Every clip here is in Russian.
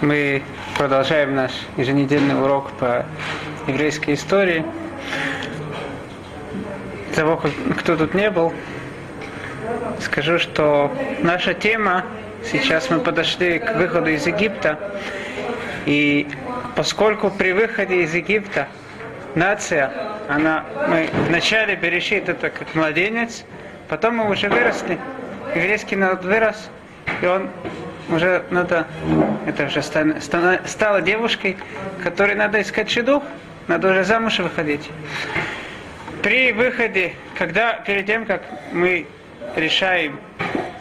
Мы продолжаем наш еженедельный урок по еврейской истории. Того, кто тут не был, скажу, что наша тема, сейчас мы подошли к выходу из Египта, и поскольку при выходе из Египта нация, она, мы вначале Берешит это как младенец, потом мы уже выросли, еврейский народ вырос, и он уже надо, это уже стана, стана, стала девушкой, которой надо искать шедух, надо уже замуж выходить. При выходе, когда перед тем, как мы решаем,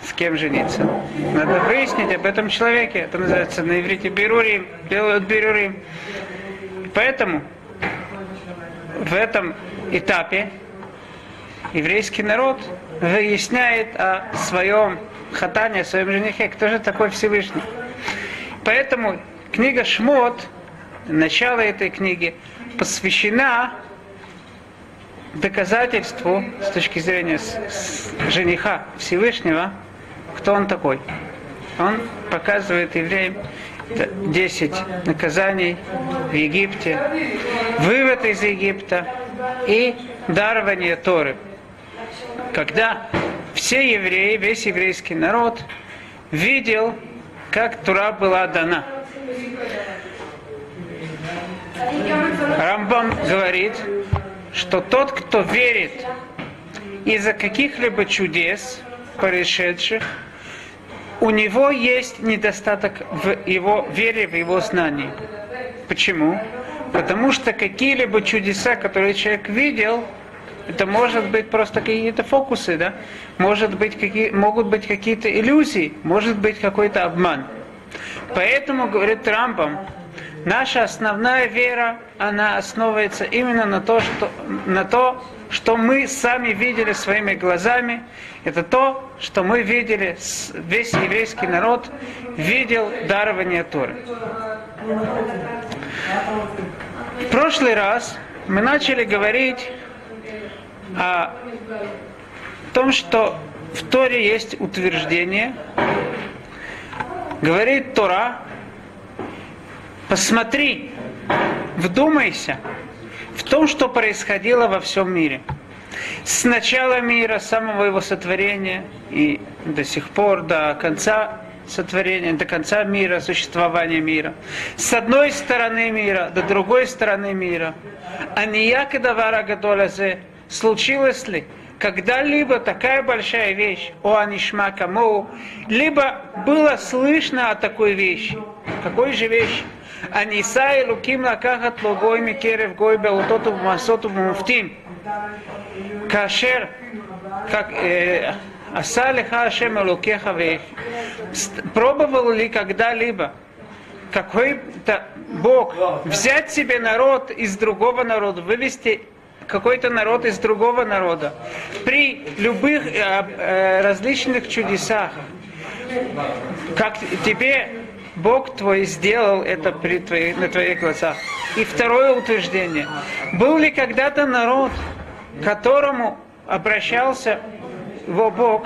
с кем жениться, надо выяснить об этом человеке. Это называется на иврите берурим, делают берурим. Поэтому в этом этапе еврейский народ выясняет о своем хатане, о своем женихе, кто же такой Всевышний. Поэтому книга Шмот, начало этой книги, посвящена доказательству с точки зрения жениха Всевышнего, кто он такой. Он показывает евреям 10 наказаний в Египте, вывод из Египта и дарование Торы. Когда все евреи, весь еврейский народ видел, как Тура была дана. Рамбам говорит, что тот, кто верит из-за каких-либо чудес, происшедших, у него есть недостаток в его вере, в его знании. Почему? Потому что какие-либо чудеса, которые человек видел, это может быть просто какие-то фокусы, да? Может быть, какие, могут быть какие-то иллюзии, может быть какой-то обман. Поэтому, говорит Трампом, наша основная вера, она основывается именно на то, что, на то, что мы сами видели своими глазами. Это то, что мы видели, весь еврейский народ видел дарование Торы. В прошлый раз мы начали говорить о том, что в Торе есть утверждение, говорит Тора, посмотри, вдумайся в том, что происходило во всем мире. С начала мира, с самого его сотворения и до сих пор, до конца сотворения, до конца мира, существования мира. С одной стороны мира до другой стороны мира. А не якадавара гадолазе случилось ли когда-либо такая большая вещь, о анишма камоу, либо было слышно о такой вещи. Какой же вещи? Аниса и луким лакахат логой микерев гой белутоту масоту муфтим. Кашер, как э, Асалиха Ашем Алукеха Пробовал ли когда-либо какой-то Бог взять себе народ из другого народа, вывести какой-то народ из другого народа. При любых э, э, различных чудесах, как тебе Бог твой сделал это при твоих, на твоих глазах. И второе утверждение. Был ли когда-то народ, которому обращался его Бог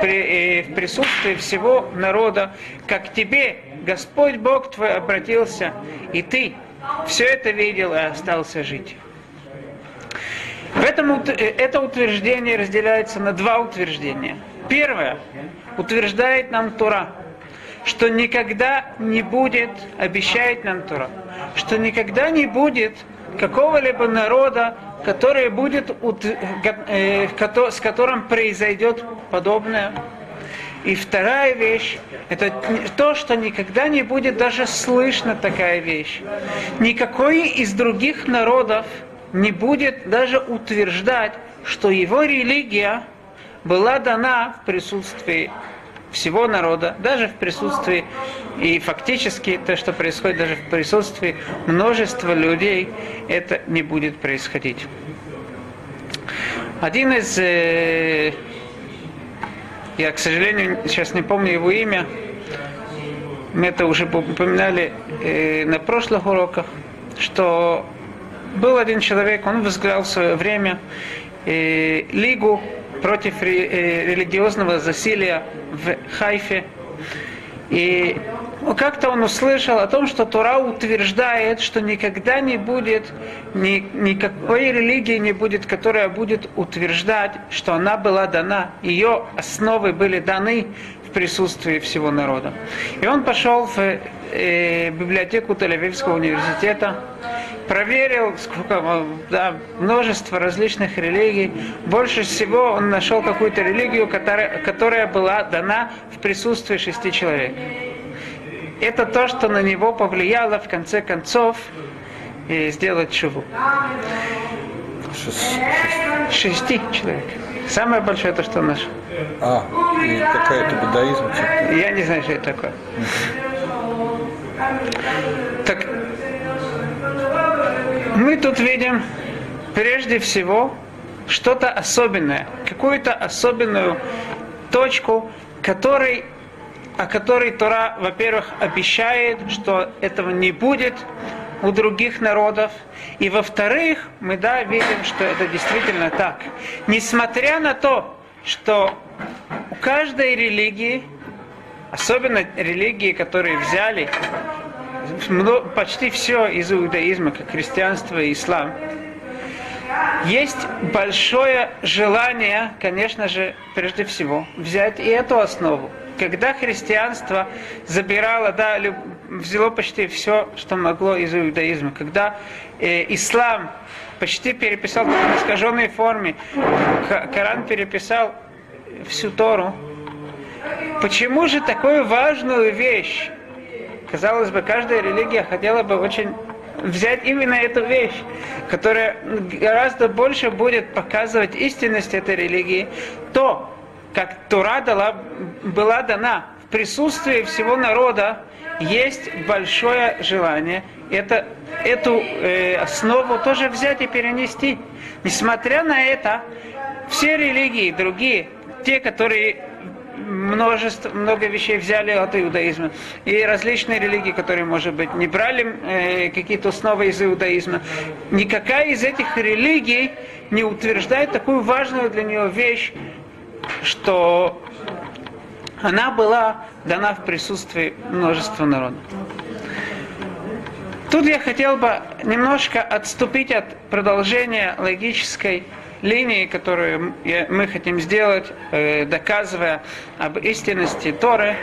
при, э, в присутствии всего народа, как тебе Господь Бог твой обратился, и ты все это видел и остался жить. В этом, э, это утверждение разделяется на два утверждения. Первое утверждает нам Тура, что никогда не будет, обещает нам Тура, что никогда не будет какого-либо народа, который будет, э, с которым произойдет подобное. И вторая вещь, это то, что никогда не будет даже слышно такая вещь. Никакой из других народов не будет даже утверждать, что его религия была дана в присутствии всего народа, даже в присутствии и фактически то, что происходит даже в присутствии множества людей, это не будет происходить. Один из, э, я, к сожалению, сейчас не помню его имя, мы это уже упоминали э, на прошлых уроках, что был один человек, он возглавил в свое время э, лигу против э, религиозного засилия в Хайфе. И как-то он услышал о том, что Тора утверждает, что никогда не будет, ни, никакой религии не будет, которая будет утверждать, что она была дана, ее основы были даны в присутствии всего народа. И он пошел в э, библиотеку Тель-Авивского университета, проверил сколько, да, множество различных религий. Больше всего он нашел какую-то религию, которая, которая была дана в присутствии шести человек. Это то, что на него повлияло в конце концов и сделать чуву. Шести человек. Самое большое то, что наш. А, и какая-то буддаизм? Я не знаю, что это такое. Так, мы тут видим прежде всего что-то особенное, какую-то особенную точку, который, о которой Тора, во-первых, обещает, что этого не будет у других народов, и во-вторых, мы да, видим, что это действительно так. Несмотря на то, что у каждой религии, особенно религии, которые взяли почти все из иудаизма, как христианство и ислам, есть большое желание, конечно же, прежде всего, взять и эту основу. Когда христианство забирало, да, взяло почти все, что могло из иудаизма, когда э, ислам почти переписал в искаженной форме, Коран переписал всю Тору, почему же такую важную вещь Казалось бы, каждая религия хотела бы очень взять именно эту вещь, которая гораздо больше будет показывать истинность этой религии, то, как Тура дала, была дана в присутствии всего народа, есть большое желание это, эту э, основу тоже взять и перенести. Несмотря на это, все религии другие, те, которые множество, много вещей взяли от иудаизма. И различные религии, которые, может быть, не брали э, какие-то основы из иудаизма. Никакая из этих религий не утверждает такую важную для нее вещь, что она была дана в присутствии множества народа. Тут я хотел бы немножко отступить от продолжения логической линии, которую мы хотим сделать, э, доказывая об истинности Торы.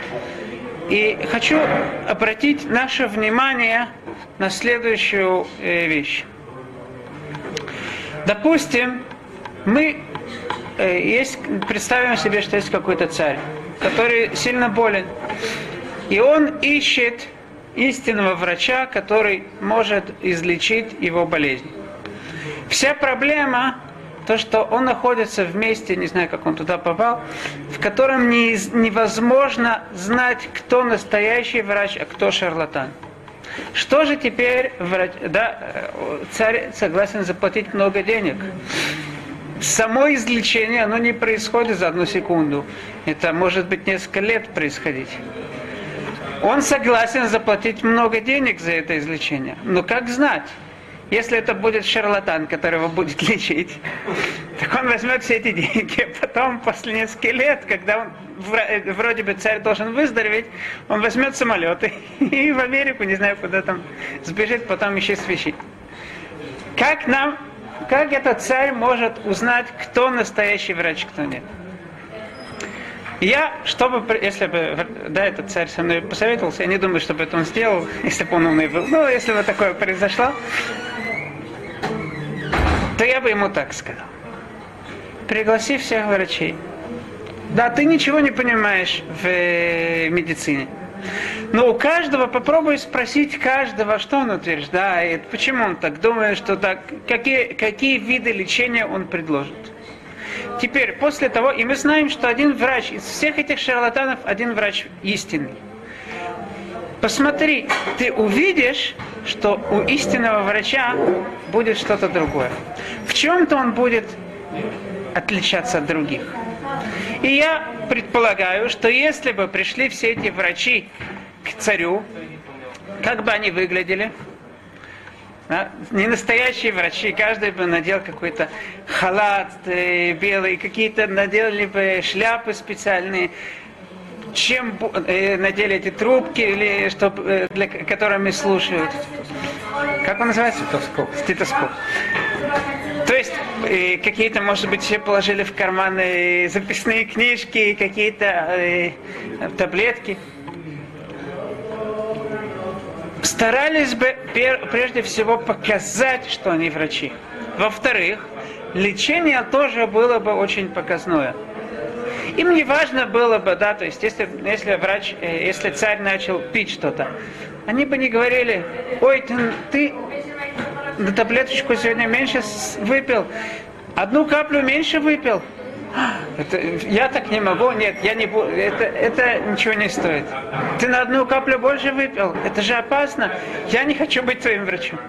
И хочу обратить наше внимание на следующую э, вещь. Допустим, мы э, есть, представим себе, что есть какой-то царь, который сильно болен, и он ищет истинного врача, который может излечить его болезнь. Вся проблема то, что он находится в месте, не знаю, как он туда попал, в котором не, невозможно знать, кто настоящий врач, а кто шарлатан. Что же теперь врач, да, э, царь согласен заплатить много денег? Само излечение, оно не происходит за одну секунду. Это может быть несколько лет происходить. Он согласен заплатить много денег за это излечение. Но как знать? Если это будет шарлатан, который его будет лечить, так он возьмет все эти деньги. Потом, после нескольких лет, когда он, э, вроде бы царь должен выздороветь, он возьмет самолеты и в Америку, не знаю, куда там, сбежит, потом еще свищит. Как нам, как этот царь может узнать, кто настоящий врач, кто нет? Я, чтобы, если бы, да, этот царь со мной посоветовался, я не думаю, чтобы это он сделал, если бы он умный был. Но если бы такое произошло, то я бы ему так сказал. Пригласи всех врачей. Да, ты ничего не понимаешь в э, медицине. Но у каждого попробуй спросить каждого, что он утверждает, почему он так думает, что так, какие, какие виды лечения он предложит. Теперь, после того, и мы знаем, что один врач, из всех этих шарлатанов, один врач истинный. Посмотри, ты увидишь, что у истинного врача будет что-то другое. В чем-то он будет отличаться от других. И я предполагаю, что если бы пришли все эти врачи к царю, как бы они выглядели? Да? Не настоящие врачи, каждый бы надел какой-то халат э, белый, какие-то наделали бы шляпы специальные, чем э, надели эти трубки, или что, э, для которыми слушают. Как он называется? Стетоскоп. Стетоскоп. То есть э, какие-то, может быть, все положили в карманы записные книжки, какие-то э, таблетки. Старались бы пер- прежде всего показать, что они врачи. Во-вторых, лечение тоже было бы очень показное. Им не важно было бы, да, то есть если, если врач, э, если царь начал пить что-то, они бы не говорили, ой, ты, ты на таблеточку сегодня меньше выпил, одну каплю меньше выпил. Это, я так не могу, нет, я не буду, это, это ничего не стоит. Ты на одну каплю больше выпил, это же опасно. Я не хочу быть твоим врачом.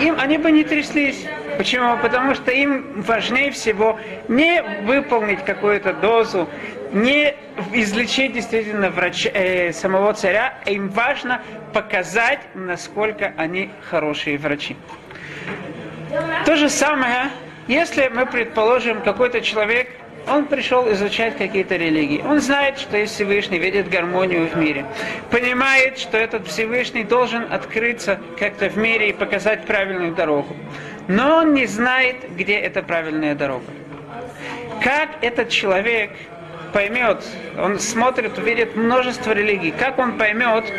Им они бы не тряслись. Почему? Потому что им важнее всего не выполнить какую-то дозу, не излечить действительно врач, э, самого царя, а им важно показать, насколько они хорошие врачи. То же самое, если мы предположим, какой-то человек, он пришел изучать какие-то религии. Он знает, что есть Всевышний, видит гармонию в мире. Понимает, что этот Всевышний должен открыться как-то в мире и показать правильную дорогу. Но он не знает, где эта правильная дорога. Как этот человек поймет, он смотрит, увидит множество религий, как он поймет,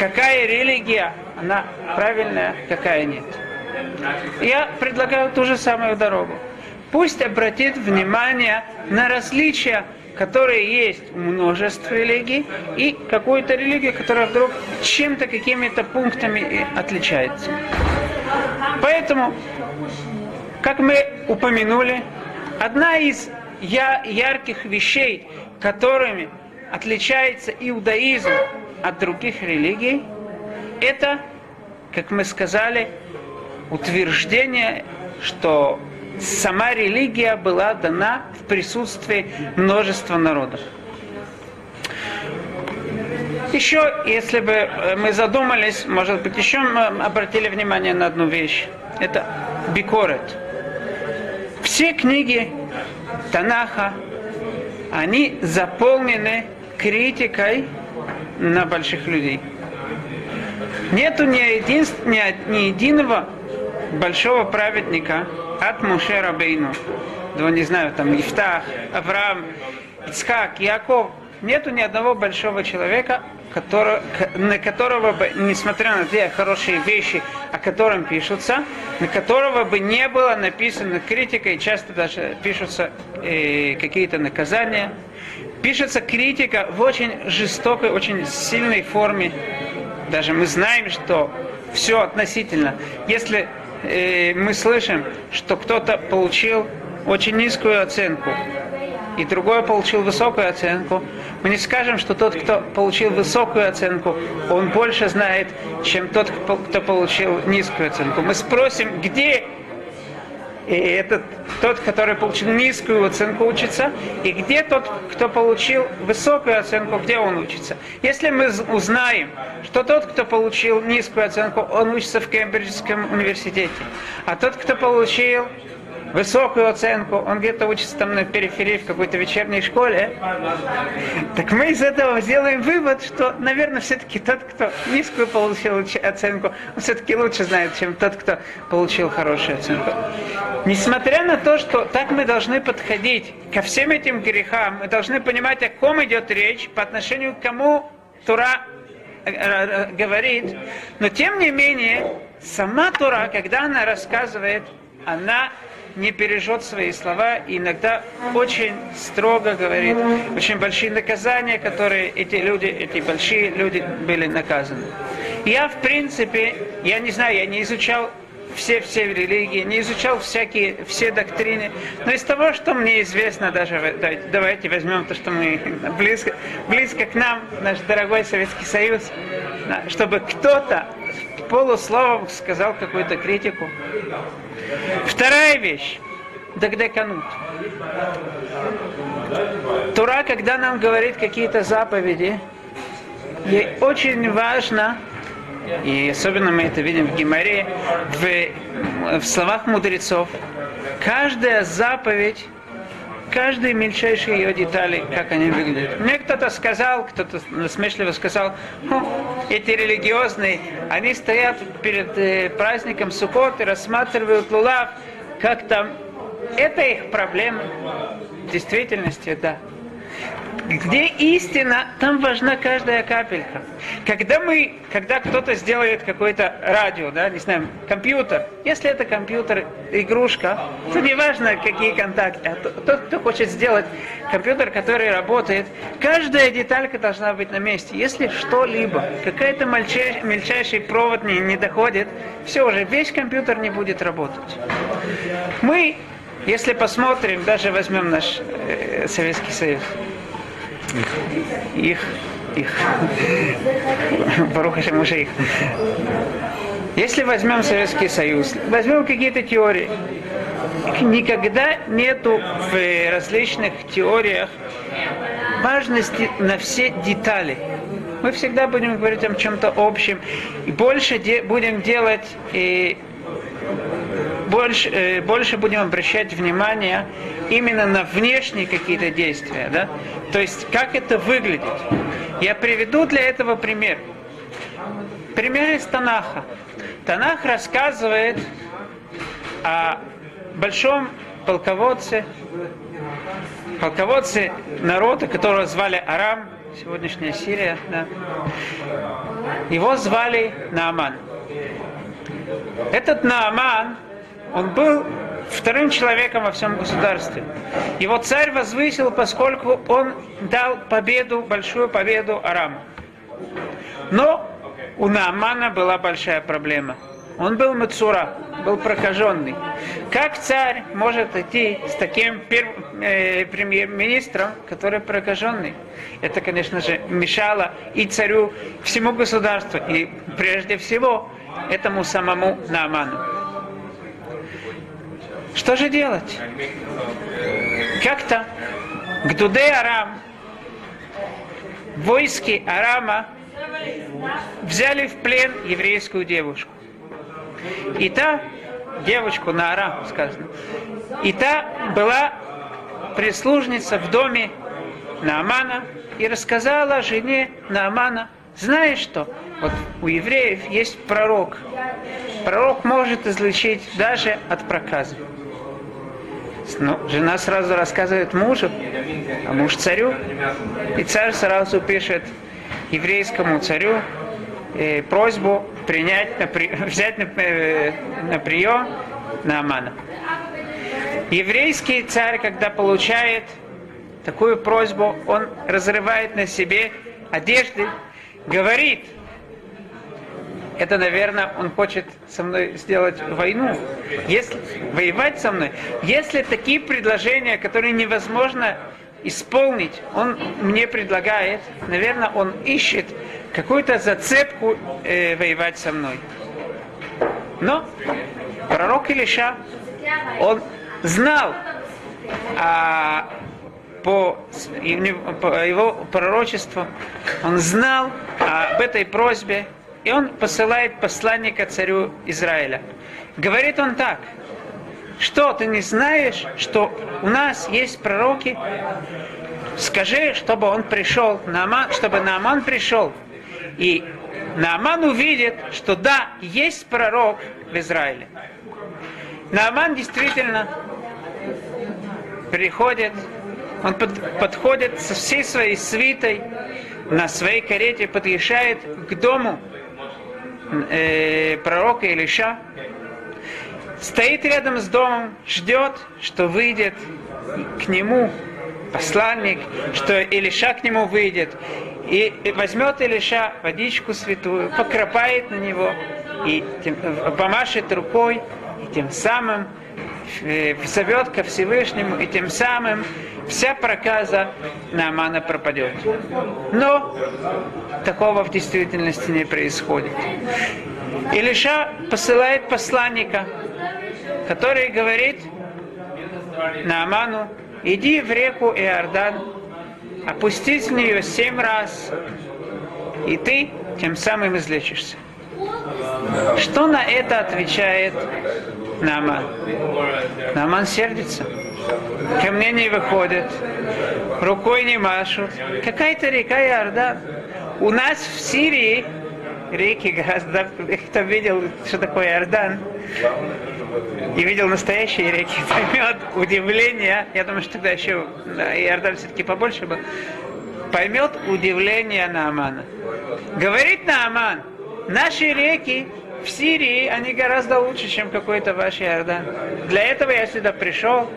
какая религия, она правильная, какая нет. Я предлагаю ту же самую дорогу. Пусть обратит внимание на различия, которые есть у множества религий, и какую-то религию, которая вдруг чем-то, какими-то пунктами отличается. Поэтому, как мы упомянули, одна из я- ярких вещей, которыми отличается иудаизм от других религий, это, как мы сказали, утверждение, что сама религия была дана в присутствии множества народов. Еще, если бы э, мы задумались, может быть, еще мы обратили внимание на одну вещь. Это бикорет. Все книги Танаха, они заполнены критикой на больших людей. Нету ни, един, ни, ни единого большого праведника от Муше Рабейну. Ну, не знаю, там Ифтах, Авраам, Ицхак, Яков. Нету ни одного большого человека, который, на которого бы, несмотря на те хорошие вещи, о котором пишутся, на которого бы не было написано критика, и часто даже пишутся э, какие-то наказания. Пишется критика в очень жестокой, очень сильной форме. Даже мы знаем, что все относительно. Если э, мы слышим, что кто-то получил очень низкую оценку, и другой получил высокую оценку, мы не скажем, что тот, кто получил высокую оценку, он больше знает, чем тот, кто получил низкую оценку. Мы спросим, где и этот, тот, который получил низкую оценку, учится, и где тот, кто получил высокую оценку, где он учится. Если мы узнаем, что тот, кто получил низкую оценку, он учится в Кембриджском университете, а тот, кто получил высокую оценку, он где-то учится там на периферии в какой-то вечерней школе, так мы из этого сделаем вывод, что, наверное, все-таки тот, кто низкую получил уч- оценку, он все-таки лучше знает, чем тот, кто получил хорошую оценку. Несмотря на то, что так мы должны подходить ко всем этим грехам, мы должны понимать, о ком идет речь, по отношению к кому Тура э, э, говорит, но тем не менее, сама Тура, когда она рассказывает, она не бережет свои слова и иногда очень строго говорит, очень большие наказания, которые эти люди, эти большие люди были наказаны. Я, в принципе, я не знаю, я не изучал все, все религии, не изучал всякие, все доктрины, но из того, что мне известно, даже в- давайте, возьмем то, что мы близко, близко к нам, наш дорогой Советский Союз, чтобы кто-то полусловом сказал какую-то критику. Вторая вещь. Дагдеканут. Тура, когда нам говорит какие-то заповеди, ей очень важно, и особенно мы это видим в Гимаре, в, в словах мудрецов, каждая заповедь каждые мельчайшие ее детали, как они выглядят. Мне кто-то сказал, кто-то насмешливо сказал, эти религиозные, они стоят перед э, праздником Суккот и рассматривают лулав, как там. Это их проблема. В действительности, да. Где истина, там важна каждая капелька. Когда мы, когда кто-то сделает какое-то радио, да, не знаю, компьютер, если это компьютер, игрушка, то не важно, какие контакты, а тот, кто хочет сделать компьютер, который работает, каждая деталька должна быть на месте. Если что-либо, какая-то мельчайший, мельчайший провод не, не доходит, все уже, весь компьютер не будет работать. Мы, если посмотрим, даже возьмем наш э, Советский Союз, их, их. Баруха их. Если возьмем Советский Союз, возьмем какие-то теории, никогда нету в различных теориях важности на все детали. Мы всегда будем говорить о чем-то общем, и больше де- будем делать и больше, э, больше будем обращать внимание именно на внешние какие-то действия, да? То есть, как это выглядит. Я приведу для этого пример. Пример из Танаха. Танах рассказывает о большом полководце, полководце народа, которого звали Арам, сегодняшняя Сирия, да. Его звали Нааман. Этот Нааман, он был вторым человеком во всем государстве. Его царь возвысил, поскольку он дал победу, большую победу Араму. Но у Наамана была большая проблема. Он был Мацура, был прокаженный. Как царь может идти с таким э, премьер-министром, который прокаженный? Это, конечно же, мешало и царю, всему государству, и прежде всего этому самому Нааману. Что же делать? Как-то Гдуде Арам, войски Арама взяли в плен еврейскую девушку. И та, девочку на Арам сказано, и та была прислужница в доме Наамана и рассказала жене Наамана, знаешь что, вот у евреев есть пророк. Пророк может излечить даже от проказа. Ну, жена сразу рассказывает мужу, а муж царю. И царь сразу пишет еврейскому царю э, просьбу принять, на, взять на, э, на прием Наамана. Еврейский царь, когда получает такую просьбу, он разрывает на себе одежды, говорит, это, наверное, он хочет со мной сделать войну, если воевать со мной. Если такие предложения, которые невозможно исполнить, он мне предлагает, наверное, он ищет какую-то зацепку э, воевать со мной. Но пророк Илиша, он знал а, по, по его пророчеству, он знал об этой просьбе, и он посылает посланника царю Израиля. Говорит он так, что ты не знаешь, что у нас есть пророки? Скажи, чтобы он пришел, Нааман, чтобы Нааман пришел. И Нааман увидит, что да, есть пророк в Израиле. Нааман действительно приходит, он под, подходит со всей своей свитой на своей карете, подъезжает к дому э, пророка Илиша, стоит рядом с домом, ждет, что выйдет к нему посланник, что Илиша к нему выйдет, и возьмет Илиша водичку святую, покропает на него, и тем, помашет рукой, и тем самым э, зовет ко Всевышнему, и тем самым вся проказа Наамана пропадет. Но такого в действительности не происходит. Илиша посылает посланника, который говорит Нааману, иди в реку Иордан, опустись в нее семь раз, и ты тем самым излечишься. Что на это отвечает Нааман? Нааман сердится. Ко мне не выходят, рукой не машут. Какая-то река Иордан. У нас в Сирии реки гораздо... Кто видел, что такое Иордан, и видел настоящие реки, поймет удивление. Я думаю, что тогда еще да, Иордан все-таки побольше был. Поймет удивление Наамана. Говорит Нааман, наши реки в Сирии, они гораздо лучше, чем какой-то ваш Иордан. Для этого я сюда пришел.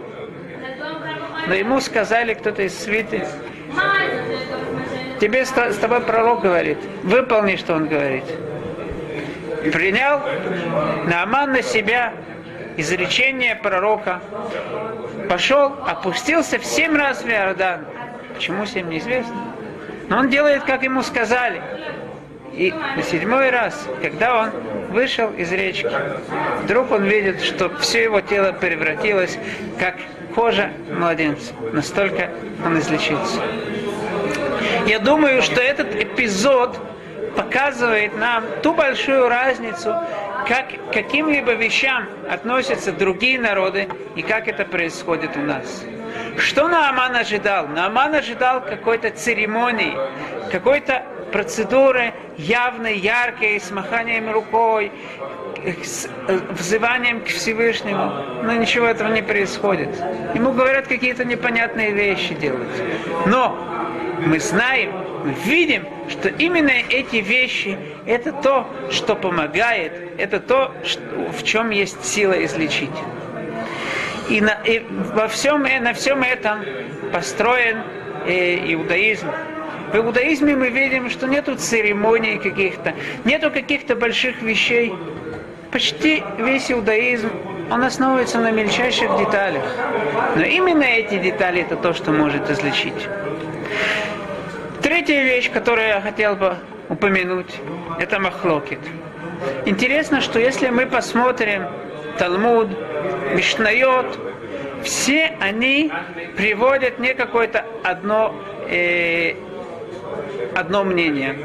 Но ему сказали кто-то из свиты, тебе с тобой пророк говорит, выполни, что он говорит. Принял Нааман на себя изречение пророка, пошел, опустился в семь раз в Иордан. Почему семь, неизвестно. Но он делает, как ему сказали. И на седьмой раз, когда он вышел из речки, вдруг он видит, что все его тело превратилось, как кожа младенца. Настолько он излечился. Я думаю, что этот эпизод показывает нам ту большую разницу, как к каким-либо вещам относятся другие народы и как это происходит у нас. Что Нааман ожидал? Нааман ожидал какой-то церемонии, какой-то процедуры явной, яркой, с маханием рукой, взыванием к Всевышнему. Но ничего этого не происходит. Ему говорят какие-то непонятные вещи делать. Но мы знаем, мы видим, что именно эти вещи – это то, что помогает, это то, в чем есть сила излечить. И, на, и во всем, на всем этом построен э, иудаизм. В иудаизме мы видим, что нету церемоний каких-то, нету каких-то больших вещей. Почти весь иудаизм, он основывается на мельчайших деталях. Но именно эти детали это то, что может излечить. Третья вещь, которую я хотел бы упомянуть, это махлокит. Интересно, что если мы посмотрим Талмуд, Мишнайот, все они приводят не какое-то одно, э, одно мнение.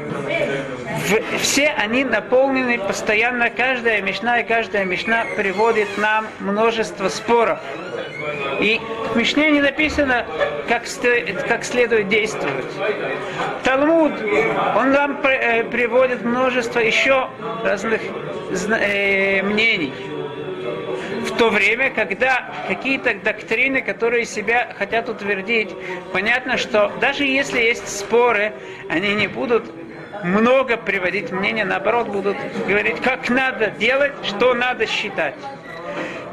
В, все они наполнены постоянно, каждая мишна и каждая мишна приводит нам множество споров. И в Мишне не написано, как, как следует действовать. Талмуд, он нам э, приводит множество еще разных э, мнений то время, когда какие-то доктрины, которые себя хотят утвердить, понятно, что даже если есть споры, они не будут много приводить мнения, наоборот, будут говорить, как надо делать, что надо считать.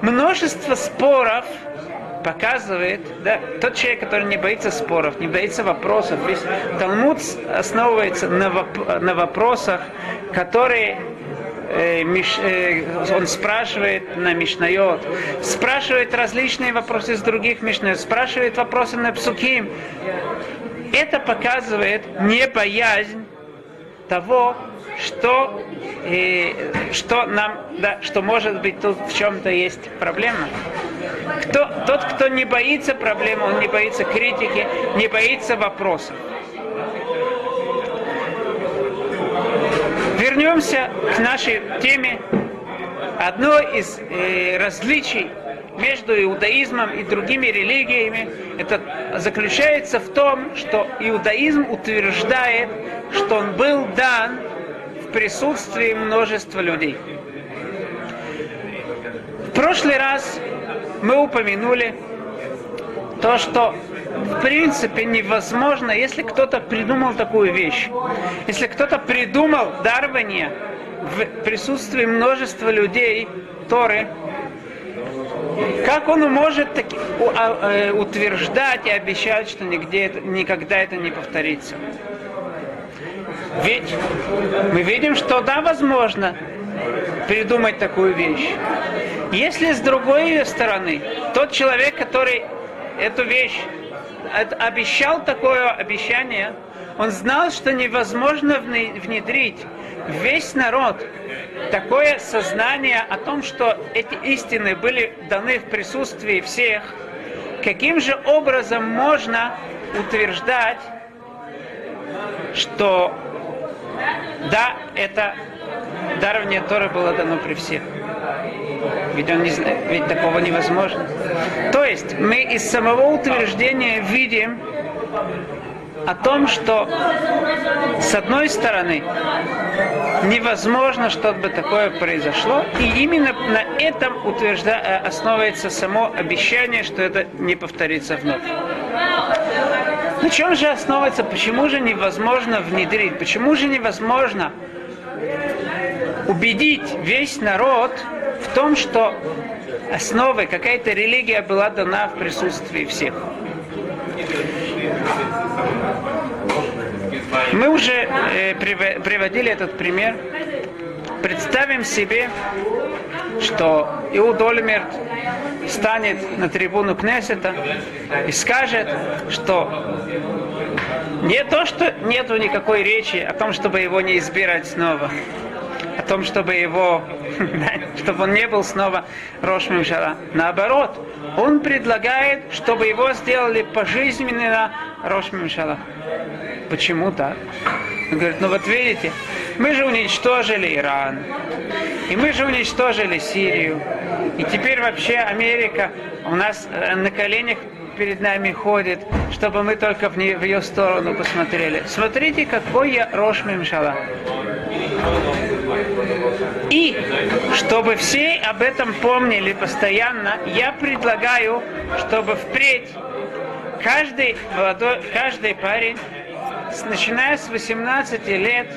Множество споров показывает, да, тот человек, который не боится споров, не боится вопросов, весь Талмуд основывается на, воп- на вопросах, которые он спрашивает на Мишнайот, спрашивает различные вопросы из других Мишнайот, спрашивает вопросы на Псуким. Это показывает не боязнь того, что, э, что нам, да, что может быть тут в чем-то есть проблема. Кто, тот, кто не боится проблемы, он не боится критики, не боится вопросов. Вернемся к нашей теме. Одно из э, различий между иудаизмом и другими религиями это заключается в том, что иудаизм утверждает, что он был дан в присутствии множества людей. В прошлый раз мы упомянули то, что в принципе невозможно, если кто-то придумал такую вещь. Если кто-то придумал дарование в присутствии множества людей Торы, как он может таки, а, э, утверждать и обещать, что нигде это, никогда это не повторится? Ведь мы видим, что да, возможно придумать такую вещь. Если с другой стороны, тот человек, который эту вещь обещал такое обещание, он знал, что невозможно внедрить весь народ. Такое сознание о том, что эти истины были даны в присутствии всех, каким же образом можно утверждать, что да, это дарование Торы было дано при всех. Ведь, он не, ведь такого невозможно. То есть мы из самого утверждения видим о том, что с одной стороны невозможно, чтобы такое произошло, и именно на этом утвержда... Э, основывается само обещание, что это не повторится вновь. На чем же основывается, почему же невозможно внедрить, почему же невозможно убедить весь народ в том, что основой какая-то религия была дана в присутствии всех. Мы уже э, приводили этот пример. Представим себе, что Иуд Ольмерт станет на трибуну Кнессета и скажет, что не то, что нету никакой речи о том, чтобы его не избирать снова, о том, чтобы его, чтобы он не был снова Рошмим Шара. Наоборот, он предлагает, чтобы его сделали пожизненно Рошмим Шара. Почему так? Он говорит, ну вот видите, мы же уничтожили Иран, и мы же уничтожили Сирию, и теперь вообще Америка у нас э, на коленях перед нами ходит, чтобы мы только в, не, в ее сторону посмотрели. Смотрите, какой я Рош Мимшала. И чтобы все об этом помнили постоянно, я предлагаю, чтобы впредь каждый молодой, каждый парень, начиная с 18 лет,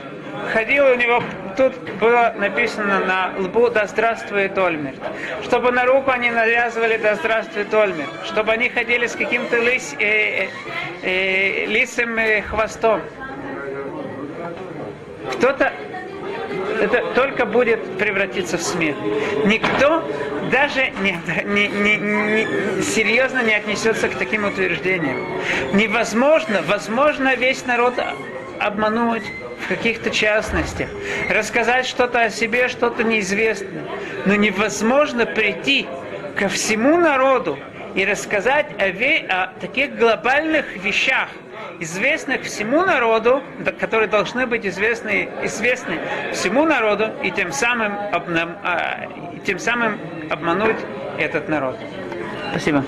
ходил у него, тут было написано на лбу «Да здравствует Ольмер». Чтобы на руку они навязывали «Да здравствует Ольмер». Чтобы они ходили с каким-то лис, э, э, э, лисым э, хвостом. Кто-то это только будет превратиться в смех. Никто даже не, не, не, не, серьезно не отнесется к таким утверждениям. Невозможно, возможно весь народ обмануть в каких-то частностях, рассказать что-то о себе, что-то неизвестное. Но невозможно прийти ко всему народу и рассказать о, о таких глобальных вещах, известных всему народу, которые должны быть известны, известны всему народу, и тем самым, обнам, а, тем самым обмануть этот народ. Спасибо.